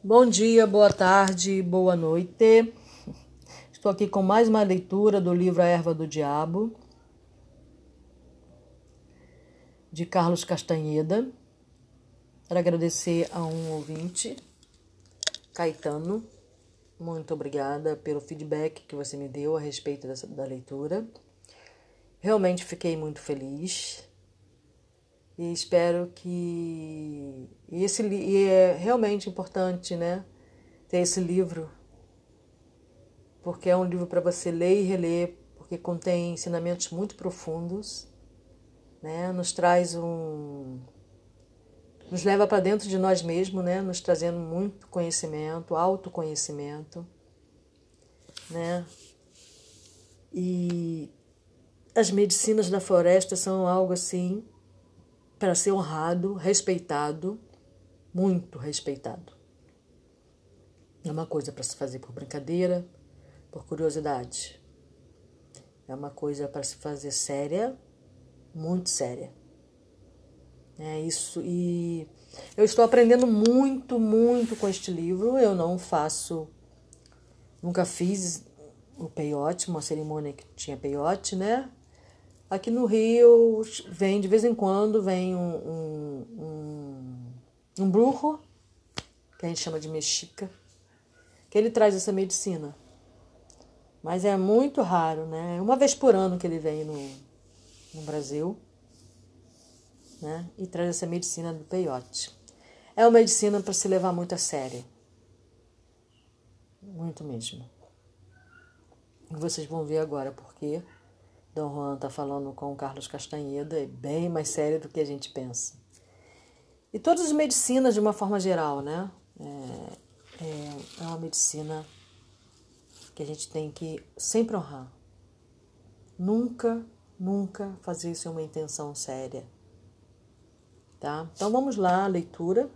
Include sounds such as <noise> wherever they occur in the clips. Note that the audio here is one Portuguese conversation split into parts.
Bom dia, boa tarde, boa noite. Estou aqui com mais uma leitura do livro A Erva do Diabo, de Carlos Castanheda. Quero agradecer a um ouvinte, Caetano. Muito obrigada pelo feedback que você me deu a respeito dessa, da leitura. Realmente fiquei muito feliz e espero que e esse e é realmente importante, né, ter esse livro, porque é um livro para você ler e reler, porque contém ensinamentos muito profundos, né, nos traz um nos leva para dentro de nós mesmos, né, nos trazendo muito conhecimento, autoconhecimento, né? E as medicinas da floresta são algo assim para ser honrado, respeitado, muito respeitado. É uma coisa para se fazer por brincadeira, por curiosidade. É uma coisa para se fazer séria, muito séria. É isso e eu estou aprendendo muito, muito com este livro. Eu não faço, nunca fiz o peiote, uma cerimônia que tinha peiote, né? Aqui no Rio vem, de vez em quando, vem um, um, um, um que a gente chama de mexica, que ele traz essa medicina. Mas é muito raro, né? Uma vez por ano que ele vem no, no Brasil, né? E traz essa medicina do peiote. É uma medicina para se levar muito a sério. Muito mesmo. E vocês vão ver agora porque Dom Juan está falando com o Carlos Castanheda, é bem mais sério do que a gente pensa. E todas as medicinas, de uma forma geral, né? É, é, é uma medicina que a gente tem que sempre honrar. Nunca, nunca fazer isso uma intenção séria. Tá? Então vamos lá, leitura.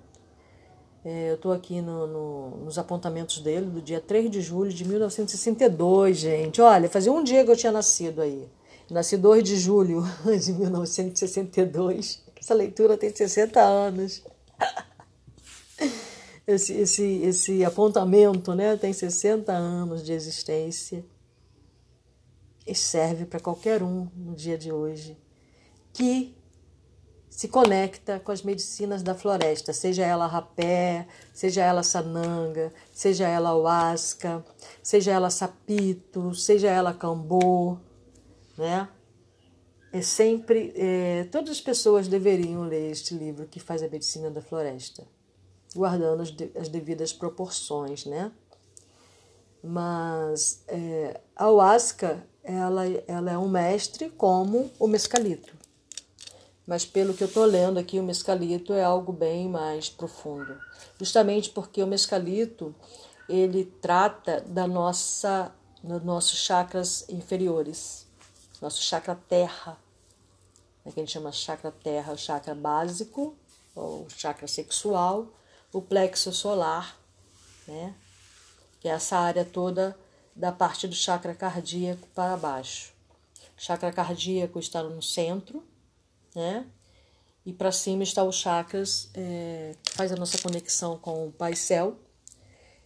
É, eu estou aqui no, no, nos apontamentos dele do dia 3 de julho de 1962, gente. Olha, fazia um dia que eu tinha nascido aí. Nasci 2 de julho <laughs> de 1962. Essa leitura tem 60 anos. <laughs> Esse, esse, esse apontamento né, tem 60 anos de existência e serve para qualquer um no dia de hoje que se conecta com as medicinas da floresta, seja ela rapé, seja ela sananga, seja ela huasca, seja ela sapito, seja ela cambô né? É sempre, é, todas as pessoas deveriam ler este livro que faz a medicina da floresta, guardando as, de, as devidas proporções, né? Mas é, a Huasca, ela, ela é um mestre como o mescalito. Mas pelo que eu estou lendo aqui, o mescalito é algo bem mais profundo. Justamente porque o mescalito, ele trata da nossa, dos nossos chakras inferiores nosso chakra terra, né, que a gente chama chakra terra, o chakra básico, ou chakra sexual, o plexo solar, né, que é essa área toda da parte do chakra cardíaco para baixo. O chakra cardíaco está no centro, né? E para cima está os chakras é, que faz a nossa conexão com o Pai Céu.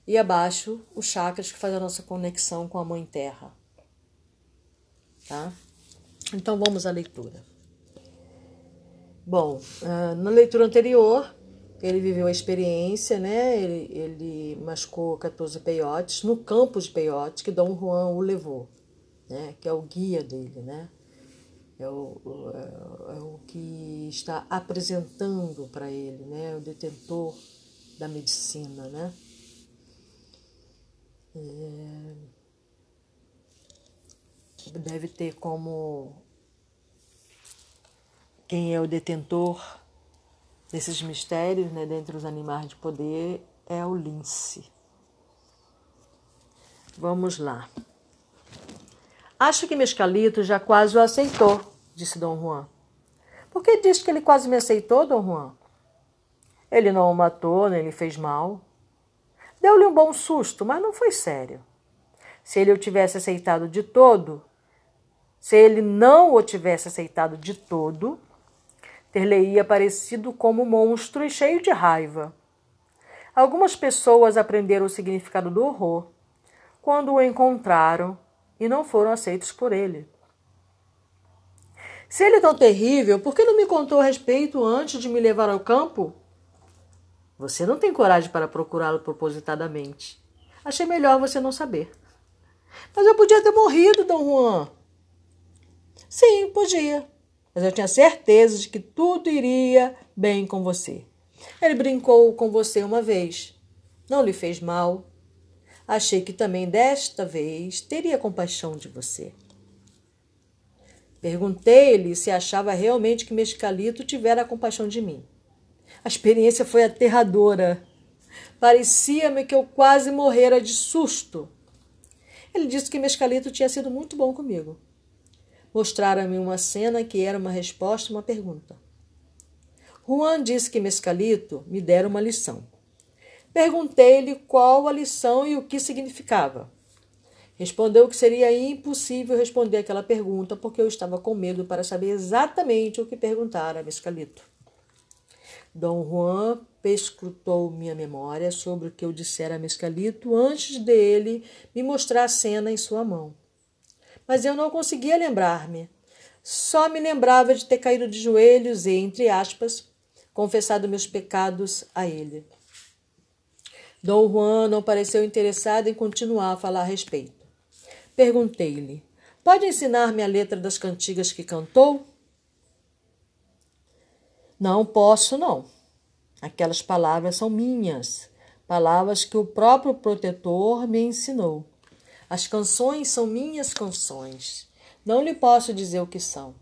E abaixo os chakras que faz a nossa conexão com a Mãe Terra. Tá? Então vamos à leitura. Bom, ah, na leitura anterior, ele viveu a experiência, né? Ele, ele mascou 14 peiotes no campo de peiote que Dom Juan o levou, né? Que é o guia dele, né? É o, é, é o que está apresentando para ele, né? O detentor da medicina, né? É deve ter como quem é o detentor desses mistérios, né, dentre os animais de poder, é o lince. Vamos lá. Acho que Mescalito já quase o aceitou, disse Dom Juan. Por que diz que ele quase me aceitou, Dom Juan? Ele não o matou, nem lhe fez mal. Deu-lhe um bom susto, mas não foi sério. Se ele o tivesse aceitado de todo, se ele não o tivesse aceitado de todo, ter-lhe-ia parecido como monstro e cheio de raiva. Algumas pessoas aprenderam o significado do horror quando o encontraram e não foram aceitos por ele. Se ele é tão terrível, por que não me contou a respeito antes de me levar ao campo? Você não tem coragem para procurá-lo propositadamente. Achei melhor você não saber. Mas eu podia ter morrido, Dom Juan. Sim, podia. Mas eu tinha certeza de que tudo iria bem com você. Ele brincou com você uma vez. Não lhe fez mal. Achei que também desta vez teria compaixão de você. Perguntei-lhe se achava realmente que Mescalito tivera compaixão de mim. A experiência foi aterradora. Parecia-me que eu quase morrera de susto. Ele disse que Mescalito tinha sido muito bom comigo. Mostrara-me uma cena que era uma resposta a uma pergunta. Juan disse que Mescalito me dera uma lição. Perguntei-lhe qual a lição e o que significava. Respondeu que seria impossível responder aquela pergunta porque eu estava com medo para saber exatamente o que perguntara a Mescalito. Dom Juan perscrutou minha memória sobre o que eu dissera a Mescalito antes dele me mostrar a cena em sua mão. Mas eu não conseguia lembrar-me. Só me lembrava de ter caído de joelhos e, entre aspas, confessado meus pecados a ele. Dom Juan não pareceu interessado em continuar a falar a respeito. Perguntei-lhe: Pode ensinar-me a letra das cantigas que cantou? Não posso, não. Aquelas palavras são minhas, palavras que o próprio protetor me ensinou. As canções são minhas canções. Não lhe posso dizer o que são.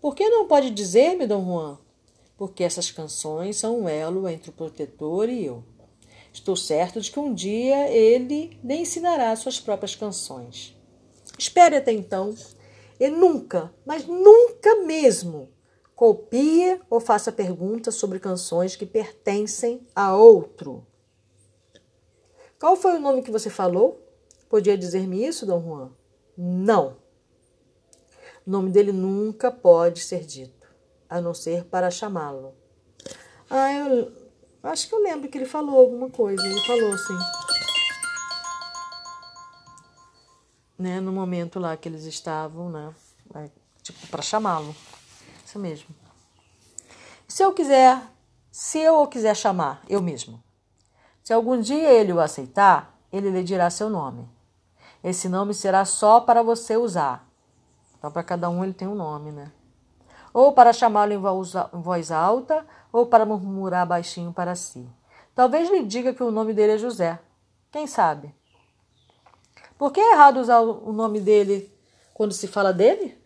Por que não pode dizer-me, Dom Juan? Porque essas canções são um elo entre o protetor e eu. Estou certo de que um dia ele lhe ensinará suas próprias canções. Espere até então e nunca, mas nunca mesmo, copie ou faça perguntas sobre canções que pertencem a outro. Qual foi o nome que você falou? Podia dizer-me isso, Dom Juan? Não. O nome dele nunca pode ser dito, a não ser para chamá-lo. Ah, eu Acho que eu lembro que ele falou alguma coisa. Ele falou assim. Né, no momento lá que eles estavam, né? Tipo, para chamá-lo. Isso mesmo. Se eu quiser, se eu o quiser chamar, eu mesmo. Se algum dia ele o aceitar, ele lhe dirá seu nome. Esse nome será só para você usar. Então, para cada um ele tem um nome, né? Ou para chamá-lo em voz alta, ou para murmurar baixinho para si. Talvez lhe diga que o nome dele é José. Quem sabe? Por que é errado usar o nome dele quando se fala dele?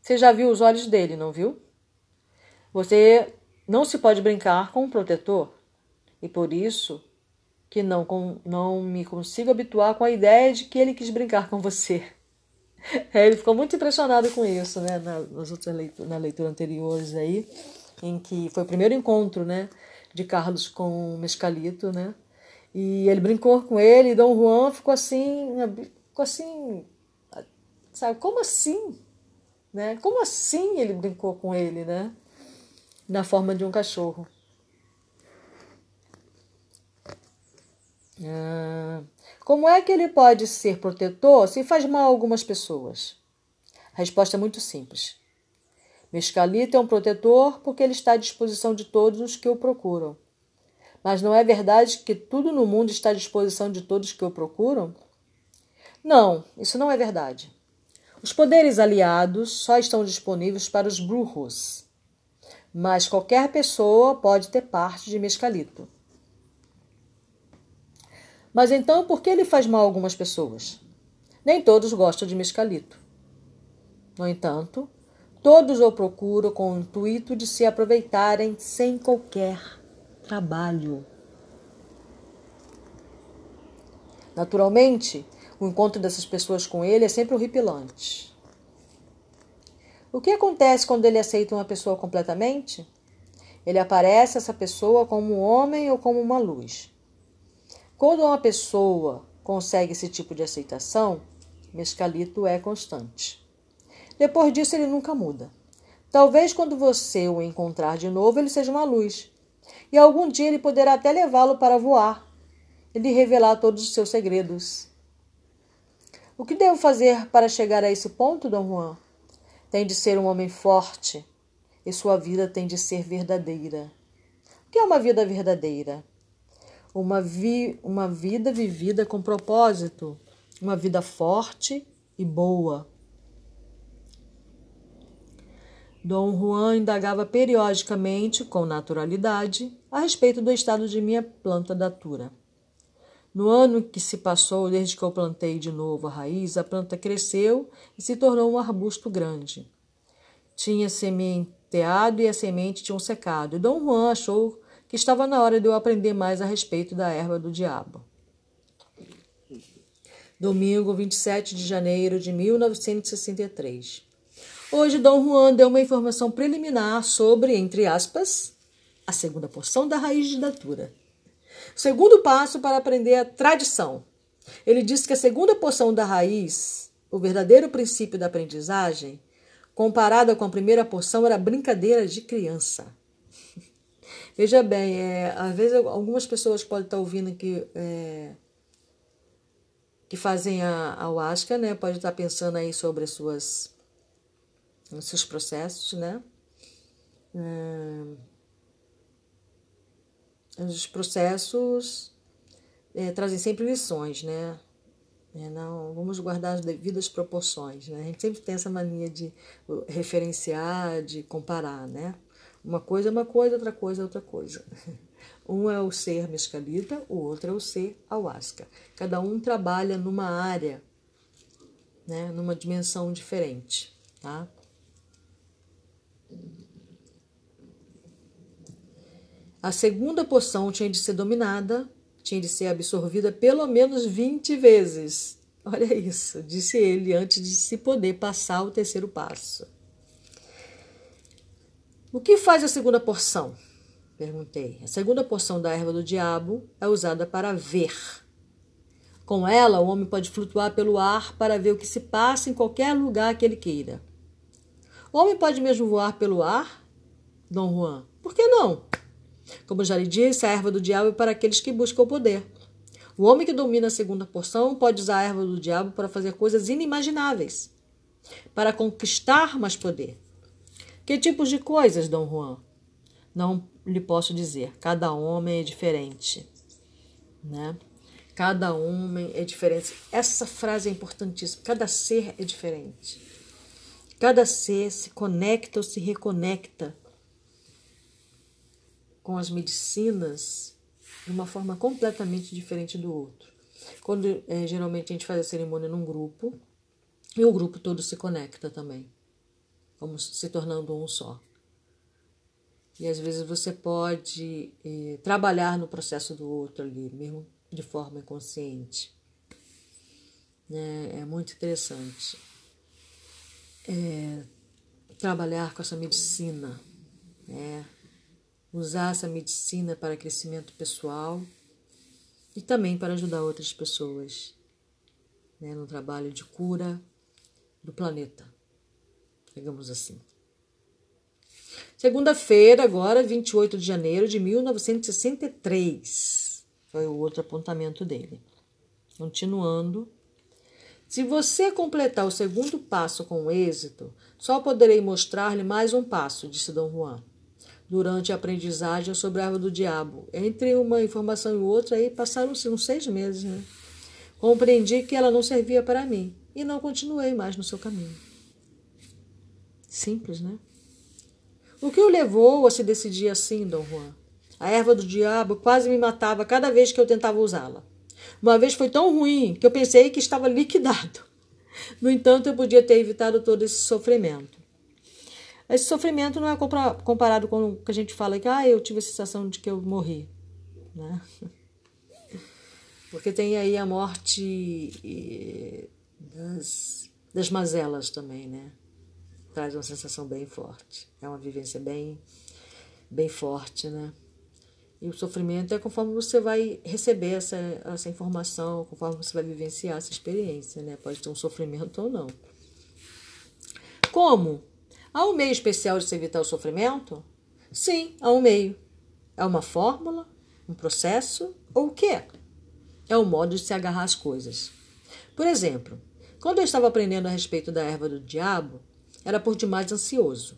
Você já viu os olhos dele, não viu? Você não se pode brincar com um protetor. E por isso que não, não me consigo habituar com a ideia de que ele quis brincar com você. <laughs> É, ele ficou muito impressionado com isso, né? Nas outras leituras, na leitura anteriores aí em que foi o primeiro encontro, né, de Carlos com o Mescalito, né? E ele brincou com ele, e Dom Juan ficou assim, ficou assim, sabe, como assim? Né? Como assim ele brincou com ele, né? Na forma de um cachorro. Ah, como é que ele pode ser protetor se faz mal a algumas pessoas? A resposta é muito simples. Mescalita é um protetor porque ele está à disposição de todos os que o procuram. Mas não é verdade que tudo no mundo está à disposição de todos que o procuram? Não, isso não é verdade. Os poderes aliados só estão disponíveis para os brujos. Mas qualquer pessoa pode ter parte de Mescalito. Mas então por que ele faz mal a algumas pessoas? Nem todos gostam de Mescalito. No entanto, Todos o procuram com o intuito de se aproveitarem sem qualquer trabalho. Naturalmente, o encontro dessas pessoas com ele é sempre horripilante. O que acontece quando ele aceita uma pessoa completamente? Ele aparece essa pessoa como um homem ou como uma luz. Quando uma pessoa consegue esse tipo de aceitação, Mescalito é constante. Depois disso, ele nunca muda. Talvez quando você o encontrar de novo, ele seja uma luz. E algum dia ele poderá até levá-lo para voar e lhe revelar todos os seus segredos. O que devo fazer para chegar a esse ponto, Dom Juan? Tem de ser um homem forte e sua vida tem de ser verdadeira. O que é uma vida verdadeira? Uma, vi, uma vida vivida com propósito, uma vida forte e boa. Dom Juan indagava periodicamente, com naturalidade, a respeito do estado de minha planta datura. No ano que se passou desde que eu plantei de novo a raiz, a planta cresceu e se tornou um arbusto grande. Tinha sementeado e a semente tinha secado, e Dom Juan achou estava na hora de eu aprender mais a respeito da erva do diabo. Domingo, 27 de janeiro de 1963. Hoje, Dom Juan deu uma informação preliminar sobre, entre aspas, a segunda porção da raiz de datura. Segundo passo para aprender a tradição. Ele disse que a segunda porção da raiz, o verdadeiro princípio da aprendizagem, comparada com a primeira porção, era brincadeira de criança. Veja bem, é, às vezes algumas pessoas podem estar ouvindo que, é, que fazem a, a ayahuasca, né? Pode estar pensando aí sobre as suas, os seus processos, né? É, os processos é, trazem sempre lições, né? É, não, vamos guardar as devidas proporções, né? A gente sempre tem essa mania de referenciar, de comparar, né? Uma coisa é uma coisa, outra coisa é outra coisa. <laughs> Um é o ser mescalita, o outro é o ser ayahuasca. Cada um trabalha numa área, né? Numa dimensão diferente, tá? A segunda porção tinha de ser dominada, tinha de ser absorvida pelo menos 20 vezes. Olha isso, disse ele antes de se poder passar o terceiro passo. O que faz a segunda porção? Perguntei. A segunda porção da erva do diabo é usada para ver. Com ela, o homem pode flutuar pelo ar para ver o que se passa em qualquer lugar que ele queira. O homem pode mesmo voar pelo ar? Dom Juan. Por que não? Como já lhe disse, a erva do diabo é para aqueles que buscam o poder. O homem que domina a segunda porção pode usar a erva do diabo para fazer coisas inimagináveis, para conquistar mais poder. Que tipos de coisas, Dom Juan? Não lhe posso dizer. Cada homem é diferente, né? Cada homem é diferente. Essa frase é importantíssima. Cada ser é diferente. Cada ser se conecta ou se reconecta com as medicinas de uma forma completamente diferente do outro. Quando é, geralmente a gente faz a cerimônia num grupo e o grupo todo se conecta também, vamos se tornando um só. E às vezes você pode é, trabalhar no processo do outro ali, mesmo de forma inconsciente. É, é muito interessante. É, trabalhar com essa medicina, né? usar essa medicina para crescimento pessoal e também para ajudar outras pessoas né, no trabalho de cura do planeta, digamos assim. Segunda-feira, agora, 28 de janeiro de 1963, foi o outro apontamento dele. Continuando. Se você completar o segundo passo com êxito, só poderei mostrar-lhe mais um passo, disse Dom Juan durante a aprendizagem sobre a árvore do diabo. Entre uma informação e outra, aí passaram-se uns seis meses, né? Compreendi que ela não servia para mim e não continuei mais no seu caminho. Simples, né? O que o levou a se decidir assim, Dom Juan? A erva do diabo quase me matava cada vez que eu tentava usá-la. Uma vez foi tão ruim que eu pensei que estava liquidado. No entanto, eu podia ter evitado todo esse sofrimento. Esse sofrimento não é comparado com o que a gente fala que ah, eu tive a sensação de que eu morri. Né? Porque tem aí a morte das, das mazelas também, né? Traz uma sensação bem forte. É uma vivência bem, bem forte, né? E o sofrimento é conforme você vai receber essa, essa informação, conforme você vai vivenciar essa experiência, né? Pode ter um sofrimento ou não. Como? Há um meio especial de se evitar o sofrimento? Sim, há um meio. É uma fórmula? Um processo? Ou o quê? É o modo de se agarrar às coisas. Por exemplo, quando eu estava aprendendo a respeito da erva do diabo, era por demais ansioso.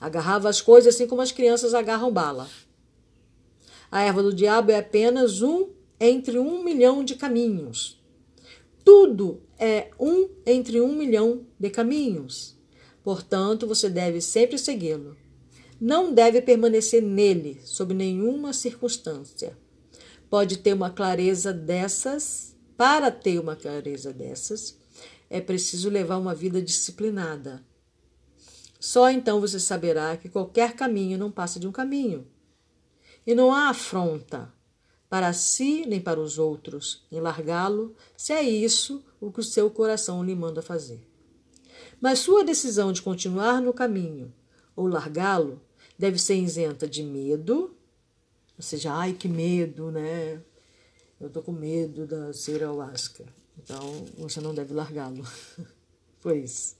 Agarrava as coisas assim como as crianças agarram bala. A erva do diabo é apenas um entre um milhão de caminhos. Tudo é um entre um milhão de caminhos. Portanto, você deve sempre segui-lo. Não deve permanecer nele sob nenhuma circunstância. Pode ter uma clareza dessas. Para ter uma clareza dessas, é preciso levar uma vida disciplinada. Só então você saberá que qualquer caminho não passa de um caminho. E não há afronta para si nem para os outros em largá-lo, se é isso o que o seu coração lhe manda fazer. Mas sua decisão de continuar no caminho ou largá-lo deve ser isenta de medo, ou seja, ai que medo, né? Eu tô com medo da ayahuasca. Então você não deve largá-lo. <laughs> Foi isso.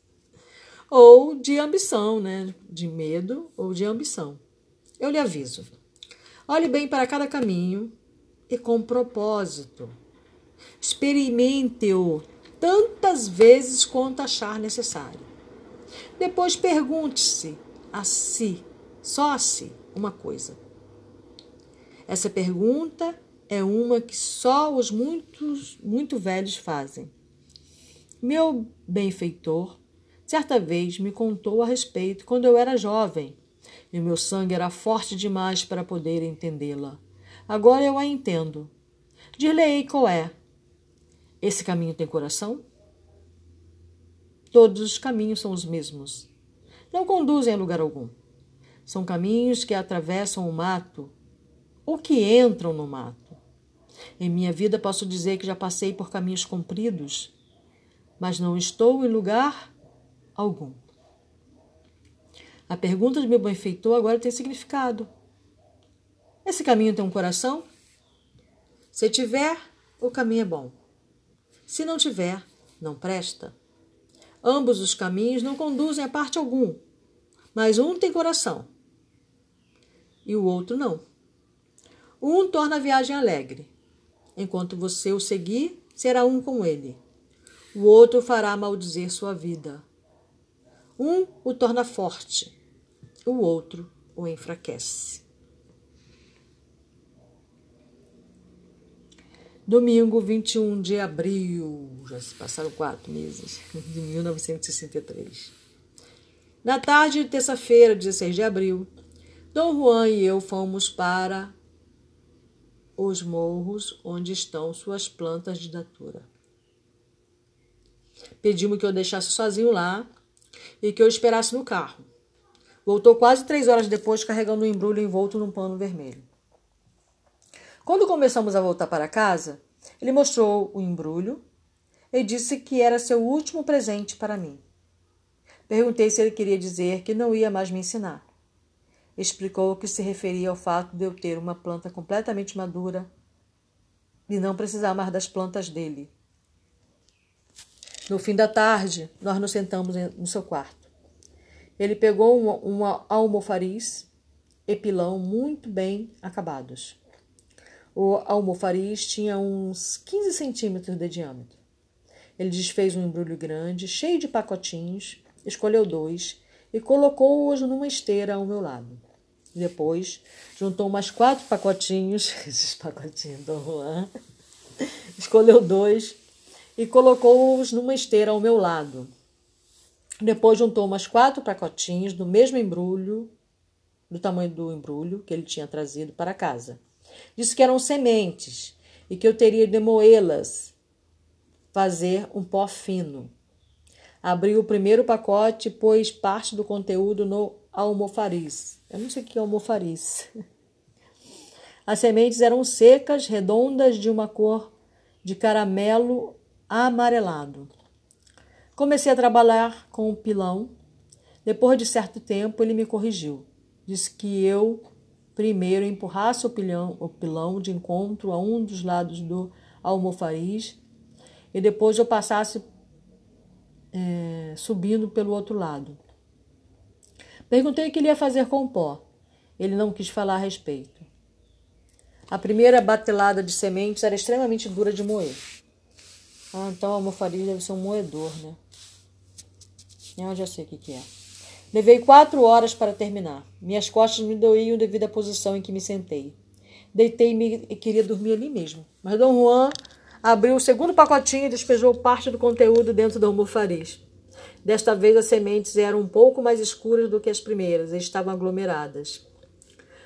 Ou de ambição, né? De medo ou de ambição. Eu lhe aviso. Olhe bem para cada caminho e com propósito. Experimente-o tantas vezes quanto achar necessário. Depois pergunte-se a si, só a si, uma coisa. Essa pergunta é uma que só os muitos, muito velhos fazem. Meu benfeitor, certa vez me contou a respeito quando eu era jovem, e meu sangue era forte demais para poder entendê-la. Agora eu a entendo. Dir-lhe-ei qual é. Esse caminho tem coração? Todos os caminhos são os mesmos. Não conduzem a lugar algum. São caminhos que atravessam o mato ou que entram no mato. Em minha vida posso dizer que já passei por caminhos compridos, mas não estou em lugar algum. A pergunta de meu benfeitor agora tem significado. Esse caminho tem um coração? Se tiver, o caminho é bom. Se não tiver, não presta. Ambos os caminhos não conduzem a parte algum, mas um tem coração e o outro não. Um torna a viagem alegre, Enquanto você o seguir, será um com ele. O outro fará maldizer sua vida. Um o torna forte, o outro o enfraquece. Domingo 21 de abril, já se passaram quatro meses, <laughs> de 1963. Na tarde de terça-feira, 16 de abril, Dom Juan e eu fomos para os morros onde estão suas plantas de datura. Pediu-me que eu deixasse sozinho lá e que eu esperasse no carro. Voltou quase três horas depois carregando um embrulho envolto num pano vermelho. Quando começamos a voltar para casa, ele mostrou o embrulho e disse que era seu último presente para mim. Perguntei se ele queria dizer que não ia mais me ensinar. Explicou que se referia ao fato de eu ter uma planta completamente madura e não precisar mais das plantas dele. No fim da tarde, nós nos sentamos no seu quarto. Ele pegou um, um almofariz e pilão muito bem acabados. O almofariz tinha uns 15 centímetros de diâmetro. Ele desfez um embrulho grande, cheio de pacotinhos, escolheu dois e colocou-os numa esteira ao meu lado. Depois, juntou mais quatro pacotinhos, <laughs> esses pacotinhos do Juan, escolheu dois e colocou-os numa esteira ao meu lado. Depois juntou mais quatro pacotinhos do mesmo embrulho, do tamanho do embrulho que ele tinha trazido para casa. Disse que eram sementes e que eu teria de moê-las, fazer um pó fino. Abriu o primeiro pacote e pôs parte do conteúdo no almofariz. Eu não sei o que é almofariz. <laughs> As sementes eram secas, redondas, de uma cor de caramelo amarelado. Comecei a trabalhar com o pilão. Depois de certo tempo, ele me corrigiu. Disse que eu primeiro empurrasse o pilão, o pilão de encontro a um dos lados do almofariz e depois eu passasse é, subindo pelo outro lado. Perguntei o que ele ia fazer com o pó. Ele não quis falar a respeito. A primeira batelada de sementes era extremamente dura de moer. Ah, então a almofariz deve ser um moedor, né? Eu já sei o que, que é. Levei quatro horas para terminar. Minhas costas me doíam devido à posição em que me sentei. Deitei-me e queria dormir ali mesmo. Mas Dom Juan abriu o segundo pacotinho e despejou parte do conteúdo dentro do almofariz. Desta vez as sementes eram um pouco mais escuras do que as primeiras e estavam aglomeradas.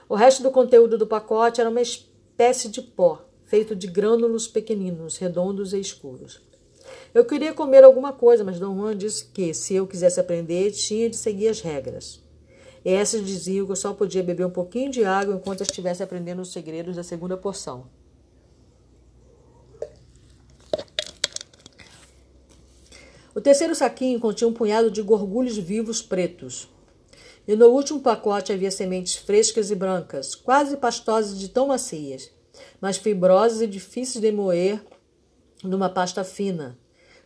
O resto do conteúdo do pacote era uma espécie de pó, feito de grânulos pequeninos, redondos e escuros. Eu queria comer alguma coisa, mas Dom Juan disse que, se eu quisesse aprender, tinha de seguir as regras. E essas diziam que eu só podia beber um pouquinho de água enquanto estivesse aprendendo os segredos da segunda porção. O terceiro saquinho continha um punhado de gorgulhos vivos pretos. E no último pacote havia sementes frescas e brancas, quase pastosas de tão macias, mas fibrosas e difíceis de moer numa pasta fina,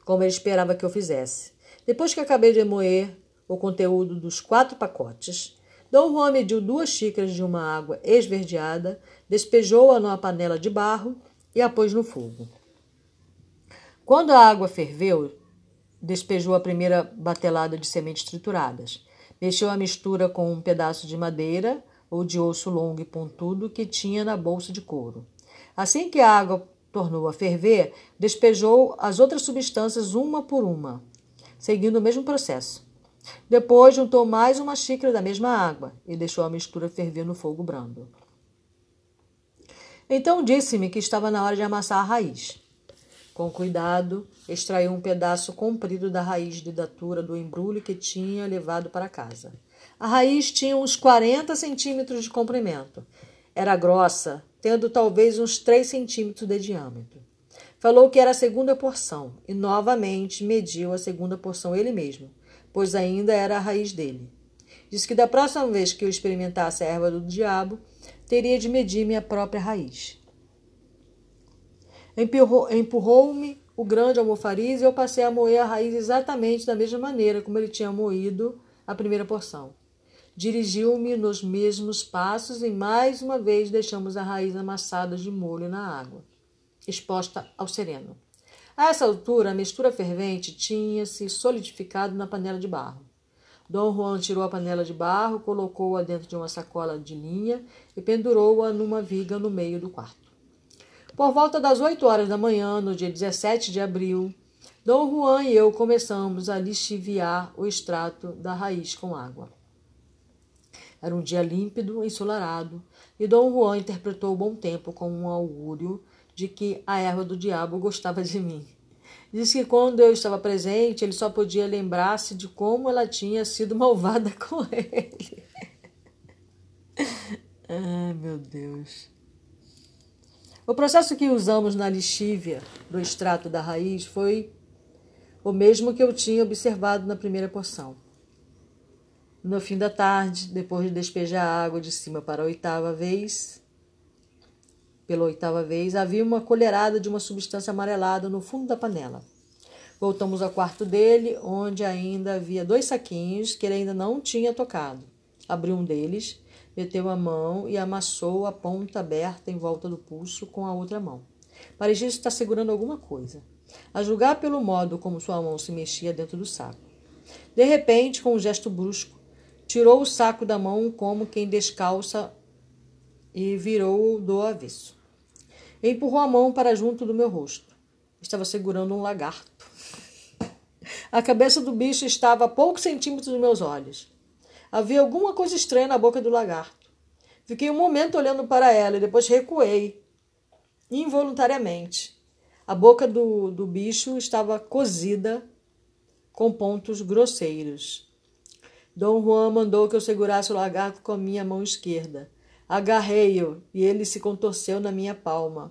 como ele esperava que eu fizesse. Depois que acabei de moer o conteúdo dos quatro pacotes, Dom Juan mediu duas xícaras de uma água esverdeada, despejou-a numa panela de barro e a pôs no fogo. Quando a água ferveu, despejou a primeira batelada de sementes trituradas. Mexeu a mistura com um pedaço de madeira ou de osso longo e pontudo que tinha na bolsa de couro. Assim que a água tornou a ferver, despejou as outras substâncias uma por uma, seguindo o mesmo processo. Depois juntou mais uma xícara da mesma água e deixou a mistura ferver no fogo brando. Então disse-me que estava na hora de amassar a raiz. Com cuidado, extraiu um pedaço comprido da raiz de datura do embrulho que tinha levado para casa. A raiz tinha uns 40 centímetros de comprimento. Era grossa, tendo talvez uns 3 centímetros de diâmetro. Falou que era a segunda porção e novamente mediu a segunda porção ele mesmo, pois ainda era a raiz dele. Disse que da próxima vez que eu experimentasse a erva do diabo, teria de medir minha própria raiz. Empurrou-me o grande almofariz e eu passei a moer a raiz exatamente da mesma maneira como ele tinha moído a primeira porção. Dirigiu-me nos mesmos passos e mais uma vez deixamos a raiz amassada de molho na água, exposta ao sereno. A essa altura, a mistura fervente tinha se solidificado na panela de barro. Dom Juan tirou a panela de barro, colocou-a dentro de uma sacola de linha e pendurou-a numa viga no meio do quarto. Por volta das oito horas da manhã, no dia 17 de abril, Dom Juan e eu começamos a lixiviar o extrato da raiz com água. Era um dia límpido, ensolarado, e Dom Juan interpretou o bom tempo como um augúrio de que a erva do diabo gostava de mim. Disse que quando eu estava presente, ele só podia lembrar-se de como ela tinha sido <laughs> malvada com ele. <laughs> Ai, meu Deus. O processo que usamos na lixívia do extrato da raiz foi o mesmo que eu tinha observado na primeira porção. No fim da tarde, depois de despejar a água de cima para a oitava vez, pela oitava vez, havia uma colherada de uma substância amarelada no fundo da panela. Voltamos ao quarto dele, onde ainda havia dois saquinhos que ele ainda não tinha tocado. Abriu um deles, meteu a mão e amassou a ponta aberta em volta do pulso com a outra mão. Parecia estar segurando alguma coisa, a julgar pelo modo como sua mão se mexia dentro do saco. De repente, com um gesto brusco, Tirou o saco da mão como quem descalça e virou-o do avesso. Empurrou a mão para junto do meu rosto. Estava segurando um lagarto. <laughs> A cabeça do bicho estava a poucos centímetros dos meus olhos. Havia alguma coisa estranha na boca do lagarto. Fiquei um momento olhando para ela e depois recuei, involuntariamente. A boca do, do bicho estava cozida com pontos grosseiros. Dom Juan mandou que eu segurasse o lagarto com a minha mão esquerda. Agarrei-o e ele se contorceu na minha palma.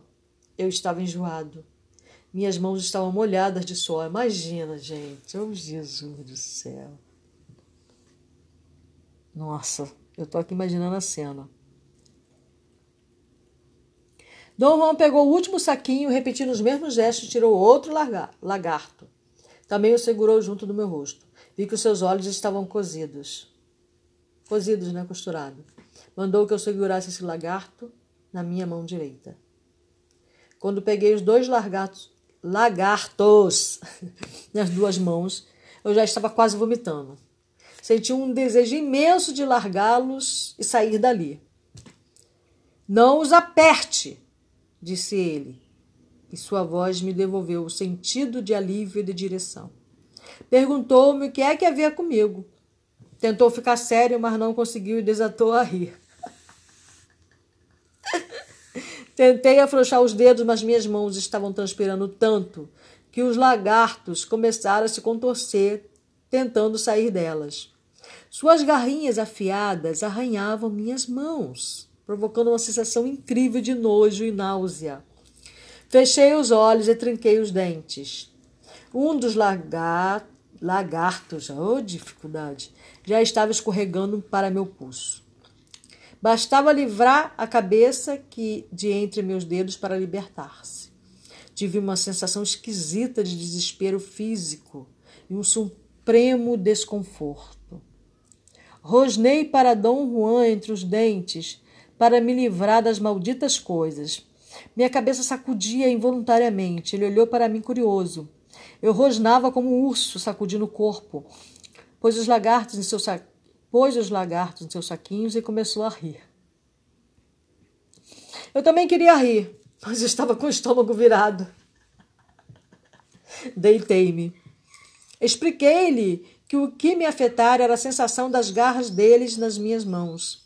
Eu estava enjoado. Minhas mãos estavam molhadas de suor. Imagina, gente. Oh, Jesus do céu. Nossa, eu tô aqui imaginando a cena. Dom Juan pegou o último saquinho, repetindo os mesmos gestos, tirou outro lagarto. Também o segurou junto do meu rosto. Vi que os seus olhos estavam cozidos. Cozidos, né? Costurado. mandou que eu segurasse esse lagarto na minha mão direita. Quando peguei os dois lagartos, lagartos nas duas mãos, eu já estava quase vomitando. Senti um desejo imenso de largá-los e sair dali. Não os aperte, disse ele, e sua voz me devolveu o sentido de alívio e de direção. Perguntou-me o que é que havia comigo. Tentou ficar sério, mas não conseguiu e desatou a rir. <laughs> Tentei afrouxar os dedos, mas minhas mãos estavam transpirando tanto que os lagartos começaram a se contorcer, tentando sair delas. Suas garrinhas afiadas arranhavam minhas mãos, provocando uma sensação incrível de nojo e náusea. Fechei os olhos e trinquei os dentes. Um dos lagar... lagartos, oh dificuldade, já estava escorregando para meu pulso. Bastava livrar a cabeça que de entre meus dedos para libertar-se. Tive uma sensação esquisita de desespero físico e um supremo desconforto. Rosnei para Dom Juan entre os dentes para me livrar das malditas coisas. Minha cabeça sacudia involuntariamente. Ele olhou para mim curioso. Eu rosnava como um urso sacudindo o corpo, pois os lagartos em seu saco pôs os lagartos em seus saquinhos e começou a rir. Eu também queria rir, mas estava com o estômago virado. Deitei-me. Expliquei-lhe que o que me afetara era a sensação das garras deles nas minhas mãos.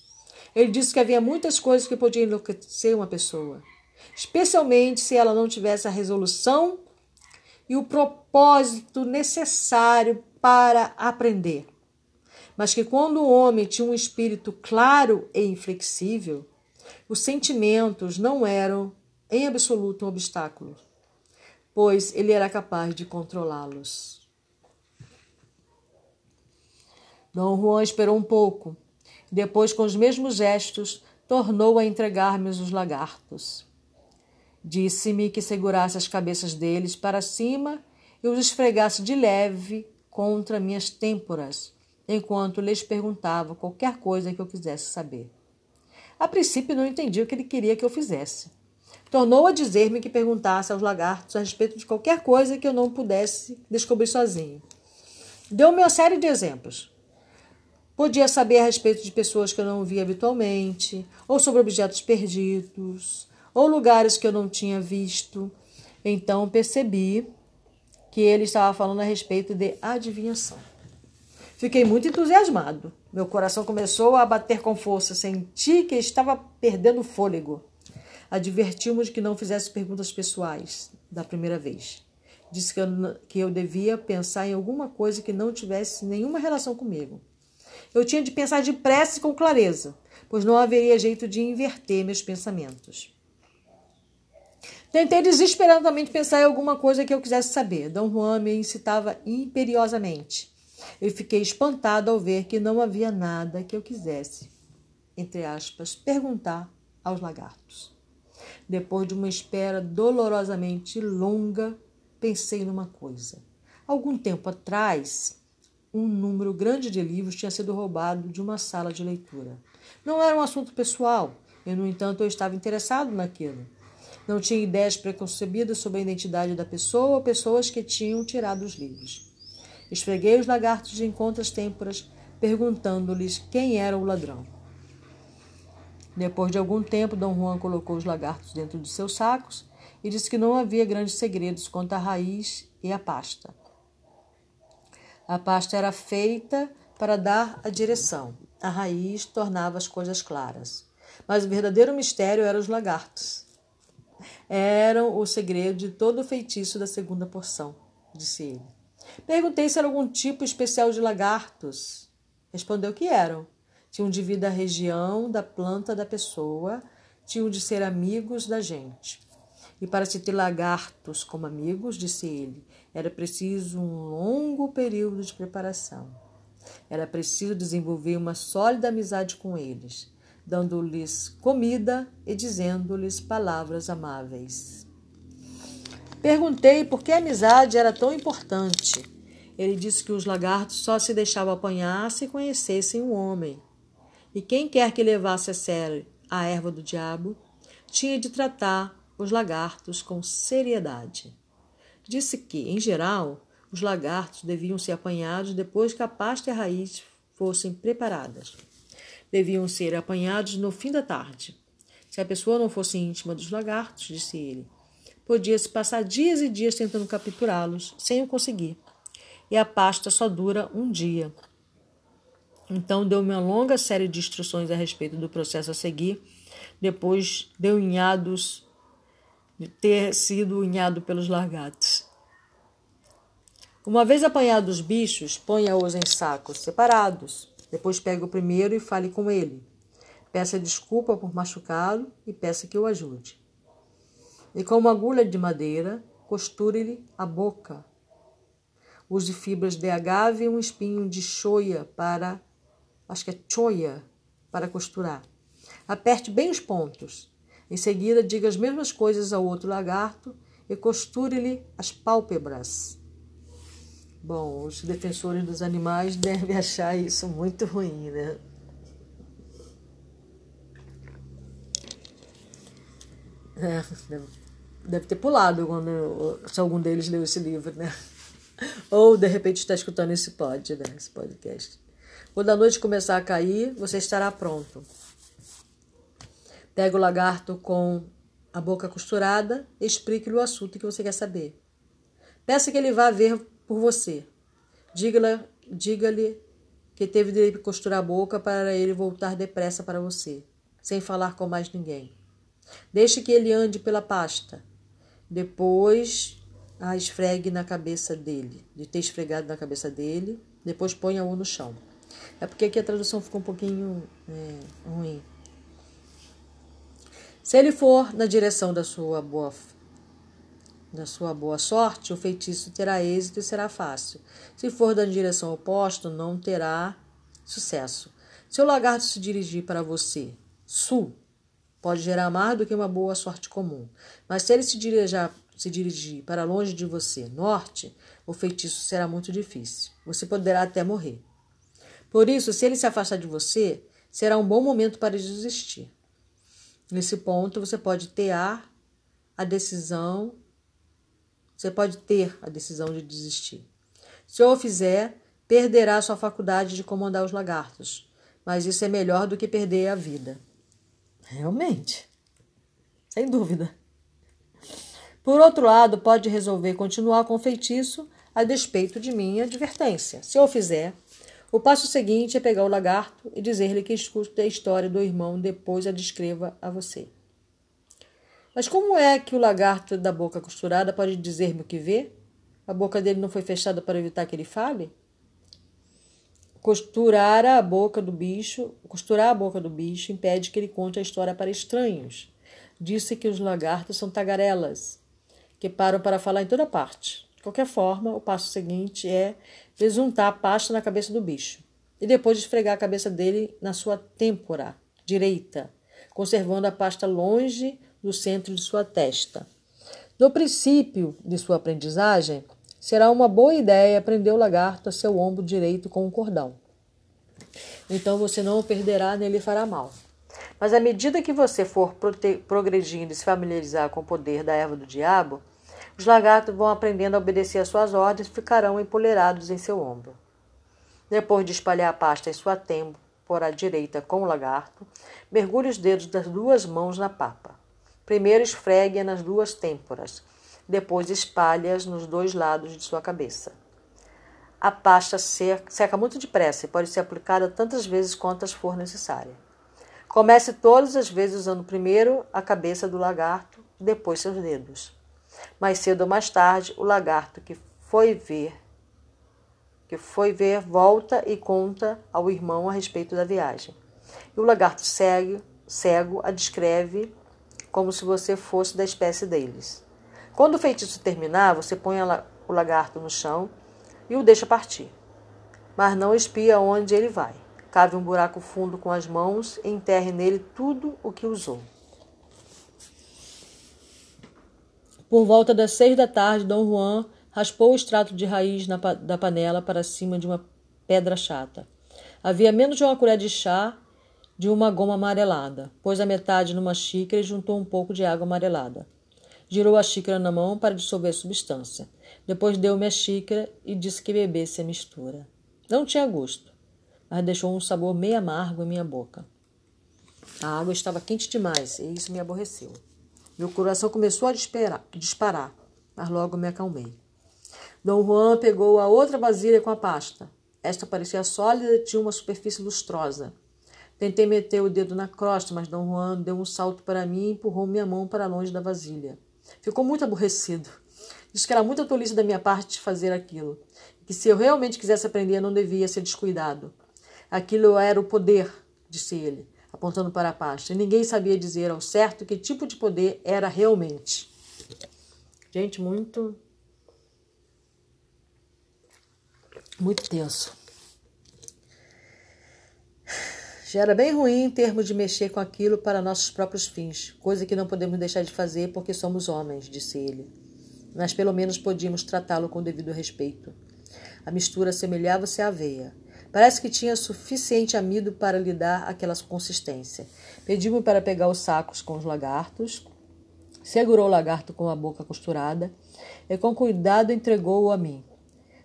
Ele disse que havia muitas coisas que podiam enlouquecer uma pessoa, especialmente se ela não tivesse a resolução e o propósito necessário para aprender mas que quando o homem tinha um espírito claro e inflexível, os sentimentos não eram em absoluto um obstáculo, pois ele era capaz de controlá-los. Dom Juan esperou um pouco. Depois, com os mesmos gestos, tornou a entregar-me os lagartos. Disse-me que segurasse as cabeças deles para cima e os esfregasse de leve contra minhas têmporas, enquanto lhes perguntava qualquer coisa que eu quisesse saber. A princípio não entendi o que ele queria que eu fizesse. Tornou a dizer-me que perguntasse aos lagartos a respeito de qualquer coisa que eu não pudesse descobrir sozinho. Deu-me uma série de exemplos. Podia saber a respeito de pessoas que eu não via habitualmente, ou sobre objetos perdidos, ou lugares que eu não tinha visto. Então percebi que ele estava falando a respeito de adivinhação. Fiquei muito entusiasmado. Meu coração começou a bater com força. Senti que estava perdendo fôlego. Advertiu-me de que não fizesse perguntas pessoais da primeira vez. Disse que eu, que eu devia pensar em alguma coisa que não tivesse nenhuma relação comigo. Eu tinha de pensar depressa e com clareza, pois não haveria jeito de inverter meus pensamentos. Tentei desesperadamente pensar em alguma coisa que eu quisesse saber. Dom Juan me incitava imperiosamente. Eu fiquei espantado ao ver que não havia nada que eu quisesse, entre aspas, perguntar aos lagartos. Depois de uma espera dolorosamente longa, pensei numa coisa. Algum tempo atrás, um número grande de livros tinha sido roubado de uma sala de leitura. Não era um assunto pessoal, e, no entanto, eu estava interessado naquilo. Não tinha ideias preconcebidas sobre a identidade da pessoa ou pessoas que tinham tirado os livros. Esfreguei os lagartos de encontro às têmporas, perguntando-lhes quem era o ladrão. Depois de algum tempo, Dom Juan colocou os lagartos dentro de seus sacos e disse que não havia grandes segredos quanto à raiz e à pasta. A pasta era feita para dar a direção. A raiz tornava as coisas claras. Mas o verdadeiro mistério eram os lagartos. Eram o segredo de todo o feitiço da segunda porção, disse ele. Perguntei se era algum tipo especial de lagartos. Respondeu que eram. Tinham de vir da região da planta da pessoa, tinham de ser amigos da gente. E para se ter lagartos como amigos, disse ele, era preciso um longo período de preparação. Era preciso desenvolver uma sólida amizade com eles, dando-lhes comida e dizendo-lhes palavras amáveis. Perguntei por que a amizade era tão importante. Ele disse que os lagartos só se deixavam apanhar se conhecessem o homem. e quem quer que levasse a sério a erva do diabo tinha de tratar os lagartos com seriedade. Disse que, em geral, os lagartos deviam ser apanhados depois que a pasta e a raiz fossem preparadas. Deviam ser apanhados no fim da tarde. Se a pessoa não fosse íntima dos lagartos, disse ele, podia-se passar dias e dias tentando capturá-los, sem o conseguir. E a pasta só dura um dia. Então deu-me uma longa série de instruções a respeito do processo a seguir. Depois deu unhados de ter sido unhado pelos lagartos. Uma vez apanhados os bichos, ponha-os em sacos separados. Depois pegue o primeiro e fale com ele. Peça desculpa por machucá-lo e peça que o ajude. E com uma agulha de madeira, costure-lhe a boca. Use fibras de agave e um espinho de choia para acho que é choia, para costurar. Aperte bem os pontos. Em seguida, diga as mesmas coisas ao outro lagarto e costure-lhe as pálpebras. Bom, os defensores dos animais <laughs> devem achar isso muito ruim, né? É, deve ter pulado quando se algum deles leu esse livro, né? Ou de repente está escutando esse pod, né? Esse podcast. Quando a noite começar a cair, você estará pronto. Pega o lagarto com a boca costurada explique-lhe o assunto que você quer saber. Peça que ele vá ver por você. Diga-lhe diga que teve de costurar a boca para ele voltar depressa para você, sem falar com mais ninguém. Deixe que ele ande pela pasta. Depois a esfregue na cabeça dele, de ter esfregado na cabeça dele, depois ponha-o no chão. É porque aqui a tradução ficou um pouquinho é, ruim. Se ele for na direção da sua boa da sua boa sorte, o feitiço terá êxito e será fácil. Se for da direção oposta, não terá sucesso. Se o lagarto se dirigir para você, sul, pode gerar mais do que uma boa sorte comum. Mas se ele se dirigir, se dirigir para longe de você, norte, o feitiço será muito difícil. Você poderá até morrer. Por isso, se ele se afastar de você, será um bom momento para desistir. Nesse ponto, você pode ter a decisão, você pode ter a decisão de desistir. Se o fizer, perderá sua faculdade de comandar os lagartos, mas isso é melhor do que perder a vida. Realmente, sem dúvida. Por outro lado, pode resolver continuar com o feitiço a despeito de minha advertência. Se o fizer, o passo seguinte é pegar o lagarto e dizer-lhe que escute a história do irmão, depois a descreva a você. Mas como é que o lagarto da boca costurada pode dizer-me o que vê? A boca dele não foi fechada para evitar que ele fale? Costurar a boca do bicho, costurar a boca do bicho impede que ele conte a história para estranhos. Disse que os lagartos são tagarelas, que param para falar em toda parte. Qualquer forma, o passo seguinte é besuntar a pasta na cabeça do bicho e depois esfregar a cabeça dele na sua têmpora direita, conservando a pasta longe do centro de sua testa. No princípio de sua aprendizagem, será uma boa ideia prender o lagarto a seu ombro direito com um cordão. Então você não o perderá nem lhe fará mal. Mas à medida que você for progredindo e se familiarizar com o poder da erva do diabo, os lagartos vão aprendendo a obedecer às suas ordens e ficarão empoleirados em seu ombro. Depois de espalhar a pasta em sua têmpora direita com o lagarto, mergulhe os dedos das duas mãos na papa. Primeiro esfregue-a nas duas têmporas, depois espalhe-as nos dois lados de sua cabeça. A pasta seca muito depressa e pode ser aplicada tantas vezes quantas for necessária. Comece todas as vezes usando primeiro a cabeça do lagarto, depois seus dedos. Mais cedo ou mais tarde, o lagarto que foi ver, que foi ver, volta e conta ao irmão a respeito da viagem. E o lagarto cego, cego a descreve como se você fosse da espécie deles. Quando o feitiço terminar, você põe o lagarto no chão e o deixa partir. Mas não espia onde ele vai. Cave um buraco fundo com as mãos e enterre nele tudo o que usou. Por volta das seis da tarde, Dom Juan raspou o extrato de raiz na, da panela para cima de uma pedra chata. Havia menos de uma colher de chá de uma goma amarelada. Pôs a metade numa xícara e juntou um pouco de água amarelada. Girou a xícara na mão para dissolver a substância. Depois deu-me a xícara e disse que bebesse a mistura. Não tinha gosto, mas deixou um sabor meio amargo em minha boca. A água estava quente demais e isso me aborreceu. Meu coração começou a disparar, mas logo me acalmei. Dom Juan pegou a outra vasilha com a pasta. Esta parecia sólida e tinha uma superfície lustrosa. Tentei meter o dedo na crosta, mas Dom Juan deu um salto para mim e empurrou minha mão para longe da vasilha. Ficou muito aborrecido. Disse que era muita tolice da minha parte fazer aquilo. Que se eu realmente quisesse aprender, não devia ser descuidado. Aquilo era o poder, disse ele apontando para a pasta. E ninguém sabia dizer ao certo que tipo de poder era realmente. Gente, muito. Muito tenso. Já era bem ruim em termos de mexer com aquilo para nossos próprios fins, coisa que não podemos deixar de fazer porque somos homens, disse ele. Mas pelo menos podíamos tratá-lo com devido respeito. A mistura semelhava-se à aveia. Parece que tinha suficiente amido para lhe dar aquela consistência. Pediu-me para pegar os sacos com os lagartos, segurou o lagarto com a boca costurada e com cuidado entregou-o a mim.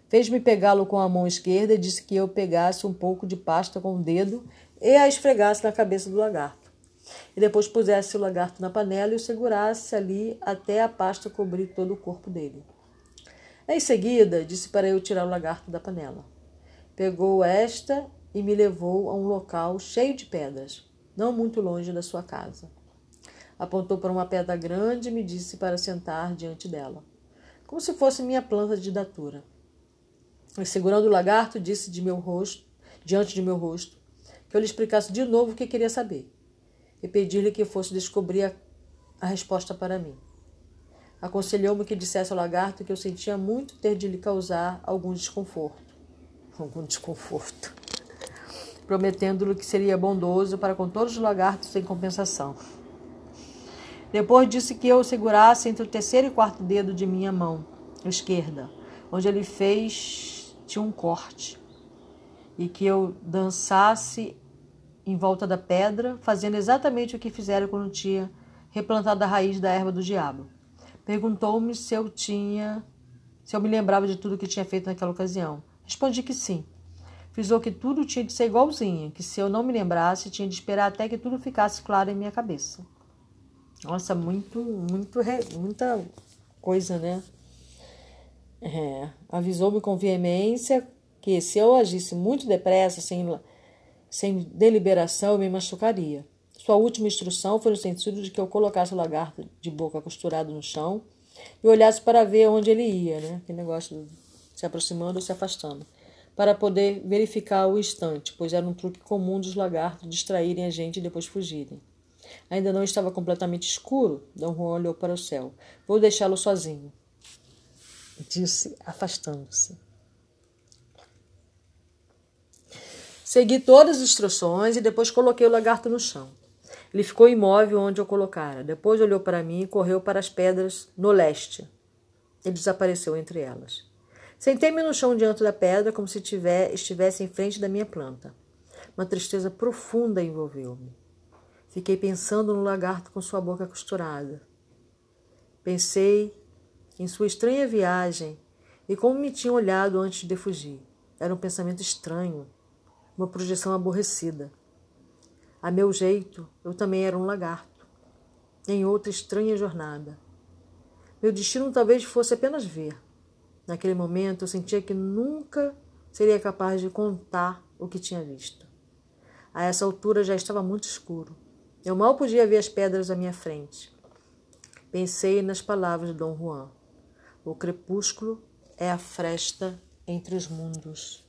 Fez-me pegá-lo com a mão esquerda e disse que eu pegasse um pouco de pasta com o dedo e a esfregasse na cabeça do lagarto. E depois pusesse o lagarto na panela e o segurasse ali até a pasta cobrir todo o corpo dele. Em seguida, disse para eu tirar o lagarto da panela. Pegou esta e me levou a um local cheio de pedras, não muito longe da sua casa. Apontou para uma pedra grande e me disse para sentar diante dela, como se fosse minha planta de datura. E, segurando o lagarto, disse de meu rosto, diante de meu rosto, que eu lhe explicasse de novo o que queria saber, e pedi-lhe que fosse descobrir a, a resposta para mim. Aconselhou-me que dissesse ao lagarto que eu sentia muito ter de lhe causar algum desconforto algum desconforto, prometendo-lhe que seria bondoso para com todos os lagartos em compensação. Depois disse que eu segurasse entre o terceiro e quarto dedo de minha mão esquerda, onde ele fez tinha um corte, e que eu dançasse em volta da pedra, fazendo exatamente o que fizeram quando tinha replantado a raiz da erva do diabo. Perguntou-me se eu tinha, se eu me lembrava de tudo que tinha feito naquela ocasião. Respondi que sim. Frisou que tudo tinha de ser igualzinho, que se eu não me lembrasse, tinha de esperar até que tudo ficasse claro em minha cabeça. Nossa, muito, muito, muita coisa, né? É, Avisou-me com veemência que se eu agisse muito depressa, sem, sem deliberação, eu me machucaria. Sua última instrução foi no sentido de que eu colocasse o lagarto de boca costurada no chão e olhasse para ver onde ele ia, né? Aquele negócio do se aproximando ou se afastando, para poder verificar o instante, pois era um truque comum dos lagartos distraírem a gente e depois fugirem. Ainda não estava completamente escuro. Dom Juan olhou para o céu. Vou deixá-lo sozinho, disse, afastando-se. Segui todas as instruções e depois coloquei o lagarto no chão. Ele ficou imóvel onde eu colocara. Depois olhou para mim e correu para as pedras no leste. Ele desapareceu entre elas. Sentei-me no chão diante da pedra, como se tiver, estivesse em frente da minha planta. Uma tristeza profunda envolveu-me. Fiquei pensando no lagarto com sua boca costurada. Pensei em sua estranha viagem e como me tinha olhado antes de fugir. Era um pensamento estranho, uma projeção aborrecida. A meu jeito, eu também era um lagarto, em outra estranha jornada. Meu destino talvez fosse apenas ver Naquele momento eu sentia que nunca seria capaz de contar o que tinha visto. A essa altura já estava muito escuro. Eu mal podia ver as pedras à minha frente. Pensei nas palavras de Dom Juan. O crepúsculo é a fresta entre os mundos.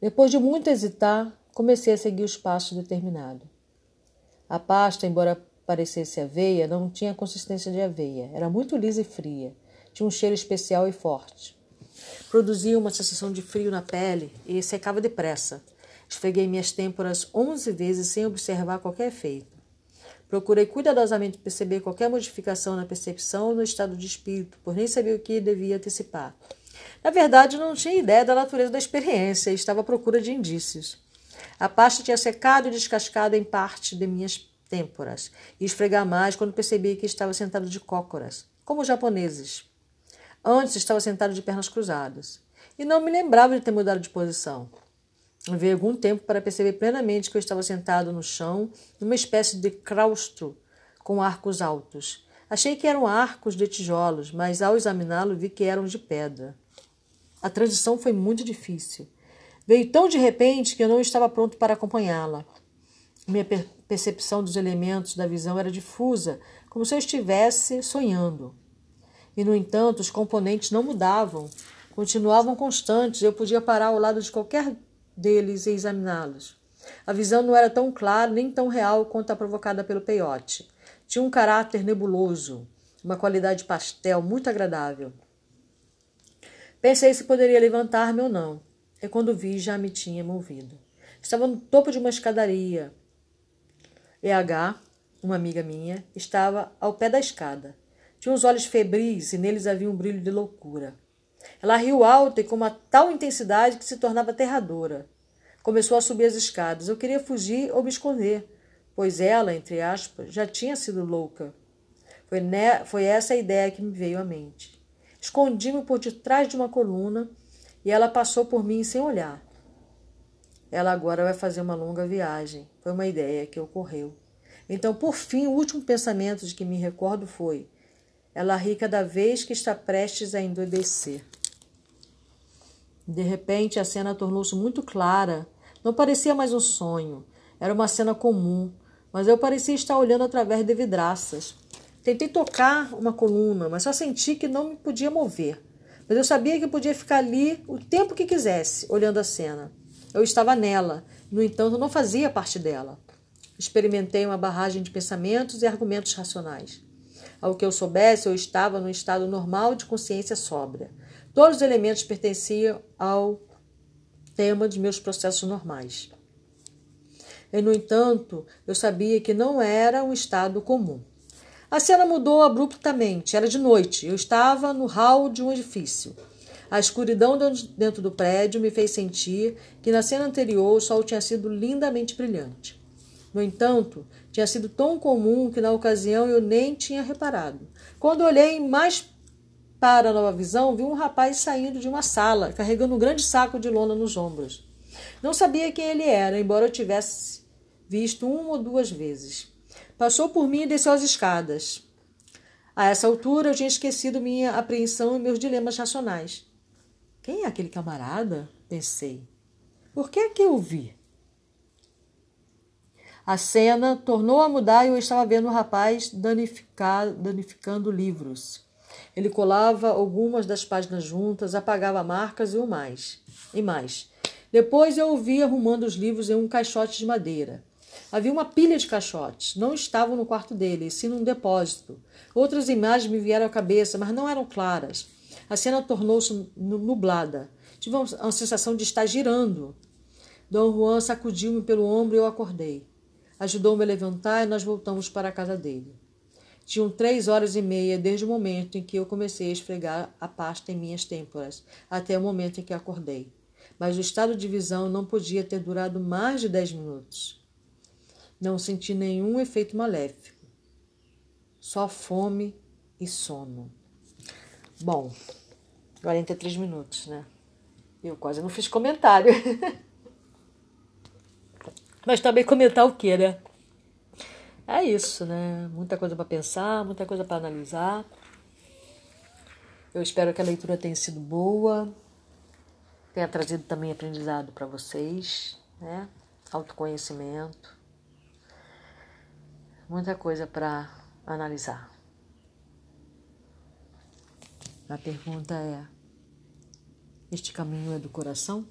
Depois de muito hesitar, comecei a seguir os passos determinados. A pasta, embora parecesse aveia, não tinha consistência de aveia. Era muito lisa e fria. Tinha um cheiro especial e forte. Produzia uma sensação de frio na pele e secava depressa. Esfreguei minhas têmporas onze vezes sem observar qualquer efeito. Procurei cuidadosamente perceber qualquer modificação na percepção ou no estado de espírito, por nem saber o que devia antecipar. Na verdade, não tinha ideia da natureza da experiência e estava à procura de indícios. A pasta tinha secado e descascado em parte de minhas têmporas, e esfregar mais quando percebi que estava sentado de cócoras, como os japoneses. Antes estava sentado de pernas cruzadas, e não me lembrava de ter mudado de posição. Levei algum tempo para perceber plenamente que eu estava sentado no chão, numa espécie de claustro com arcos altos. Achei que eram arcos de tijolos, mas ao examiná-lo vi que eram de pedra. A transição foi muito difícil. Veio tão de repente que eu não estava pronto para acompanhá-la. Minha per percepção dos elementos da visão era difusa, como se eu estivesse sonhando. E, no entanto, os componentes não mudavam, continuavam constantes, eu podia parar ao lado de qualquer deles e examiná-los. A visão não era tão clara nem tão real quanto a provocada pelo peiote. Tinha um caráter nebuloso, uma qualidade pastel muito agradável. Pensei se poderia levantar-me ou não, e quando vi já me tinha movido. Estava no topo de uma escadaria. EH, uma amiga minha, estava ao pé da escada. Tinha os olhos febris e neles havia um brilho de loucura. Ela riu alta e com uma tal intensidade que se tornava aterradora. Começou a subir as escadas. Eu queria fugir ou me esconder, pois ela, entre aspas, já tinha sido louca. Foi, ne... Foi essa a ideia que me veio à mente. Escondi-me por detrás de uma coluna e ela passou por mim sem olhar. Ela agora vai fazer uma longa viagem. Foi uma ideia que ocorreu. Então, por fim, o último pensamento de que me recordo foi: ela ri cada vez que está prestes a endoidecer. De repente, a cena tornou-se muito clara. Não parecia mais um sonho. Era uma cena comum, mas eu parecia estar olhando através de vidraças. Tentei tocar uma coluna, mas só senti que não me podia mover. Mas eu sabia que podia ficar ali o tempo que quisesse, olhando a cena. Eu estava nela, no entanto, não fazia parte dela. Experimentei uma barragem de pensamentos e argumentos racionais. Ao que eu soubesse, eu estava no estado normal de consciência sóbria. Todos os elementos pertenciam ao tema de meus processos normais. E, no entanto, eu sabia que não era um estado comum. A cena mudou abruptamente. Era de noite. Eu estava no hall de um edifício. A escuridão dentro do prédio me fez sentir que na cena anterior o sol tinha sido lindamente brilhante. No entanto, tinha sido tão comum que na ocasião eu nem tinha reparado. Quando olhei mais para a nova visão, vi um rapaz saindo de uma sala, carregando um grande saco de lona nos ombros. Não sabia quem ele era, embora eu tivesse visto uma ou duas vezes. Passou por mim e desceu as escadas. A essa altura eu tinha esquecido minha apreensão e meus dilemas racionais. Quem é aquele camarada? Pensei. Por que é que eu vi? A cena tornou a mudar e eu estava vendo o rapaz danificando livros. Ele colava algumas das páginas juntas, apagava marcas e o mais. E mais. Depois eu o vi arrumando os livros em um caixote de madeira. Havia uma pilha de caixotes. Não estavam no quarto dele, sim num depósito. Outras imagens me vieram à cabeça, mas não eram claras. A cena tornou-se nublada. Tive uma sensação de estar girando. Dom Juan sacudiu-me pelo ombro e eu acordei. Ajudou-me a levantar e nós voltamos para a casa dele. Tinham três horas e meia desde o momento em que eu comecei a esfregar a pasta em minhas têmporas, até o momento em que acordei. Mas o estado de visão não podia ter durado mais de dez minutos. Não senti nenhum efeito maléfico. Só fome e sono. Bom, 43 minutos, né? Eu quase não fiz comentário. <laughs> Mas também comentar o que, né? É isso, né? Muita coisa para pensar, muita coisa para analisar. Eu espero que a leitura tenha sido boa, tenha trazido também aprendizado para vocês, né? Autoconhecimento. Muita coisa para analisar. A pergunta é: este caminho é do coração?